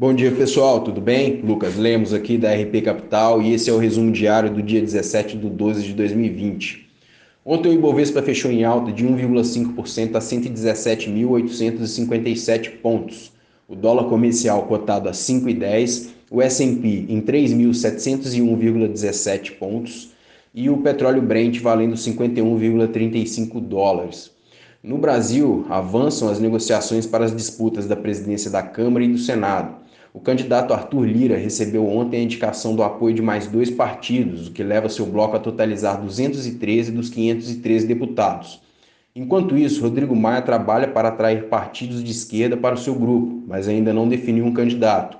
Bom dia pessoal, tudo bem? Lucas Lemos aqui da RP Capital e esse é o resumo diário do dia 17 de 12 de 2020. Ontem o Ibovespa fechou em alta de 1,5% a 117.857 pontos. O dólar comercial cotado a 5,10, o S&P em 3.701,17 pontos e o petróleo Brent valendo 51,35 dólares. No Brasil, avançam as negociações para as disputas da presidência da Câmara e do Senado. O candidato Arthur Lira recebeu ontem a indicação do apoio de mais dois partidos, o que leva seu bloco a totalizar 213 dos 513 deputados. Enquanto isso, Rodrigo Maia trabalha para atrair partidos de esquerda para o seu grupo, mas ainda não definiu um candidato.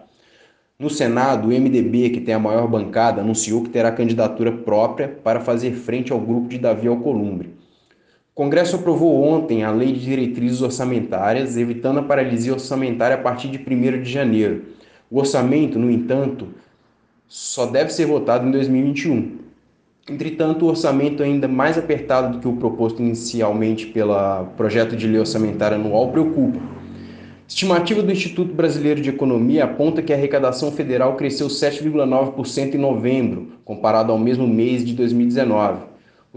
No Senado, o MDB, que tem a maior bancada, anunciou que terá candidatura própria para fazer frente ao grupo de Davi Alcolumbre. O Congresso aprovou ontem a Lei de Diretrizes Orçamentárias, evitando a paralisia orçamentária a partir de 1 de janeiro. O orçamento, no entanto, só deve ser votado em 2021. Entretanto, o orçamento ainda mais apertado do que o proposto inicialmente pelo projeto de lei orçamentária anual preocupa. Estimativa do Instituto Brasileiro de Economia aponta que a arrecadação federal cresceu 7,9% em novembro, comparado ao mesmo mês de 2019.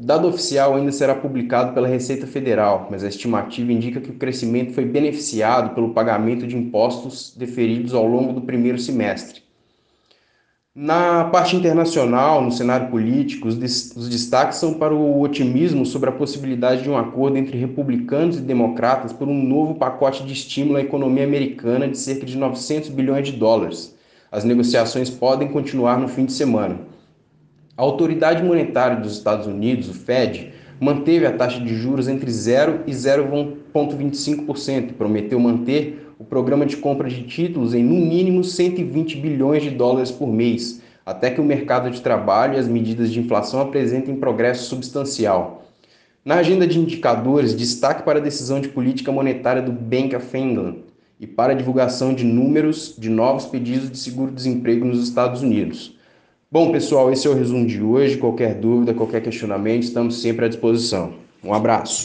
O dado oficial ainda será publicado pela Receita Federal, mas a estimativa indica que o crescimento foi beneficiado pelo pagamento de impostos deferidos ao longo do primeiro semestre. Na parte internacional, no cenário político, os destaques são para o otimismo sobre a possibilidade de um acordo entre republicanos e democratas por um novo pacote de estímulo à economia americana de cerca de 900 bilhões de dólares. As negociações podem continuar no fim de semana. A autoridade monetária dos Estados Unidos, o Fed, manteve a taxa de juros entre 0 e 0,25% e prometeu manter o programa de compra de títulos em no mínimo 120 bilhões de dólares por mês, até que o mercado de trabalho e as medidas de inflação apresentem progresso substancial. Na agenda de indicadores, destaque para a decisão de política monetária do Bank of England e para a divulgação de números de novos pedidos de seguro-desemprego nos Estados Unidos. Bom, pessoal, esse é o resumo de hoje. Qualquer dúvida, qualquer questionamento, estamos sempre à disposição. Um abraço.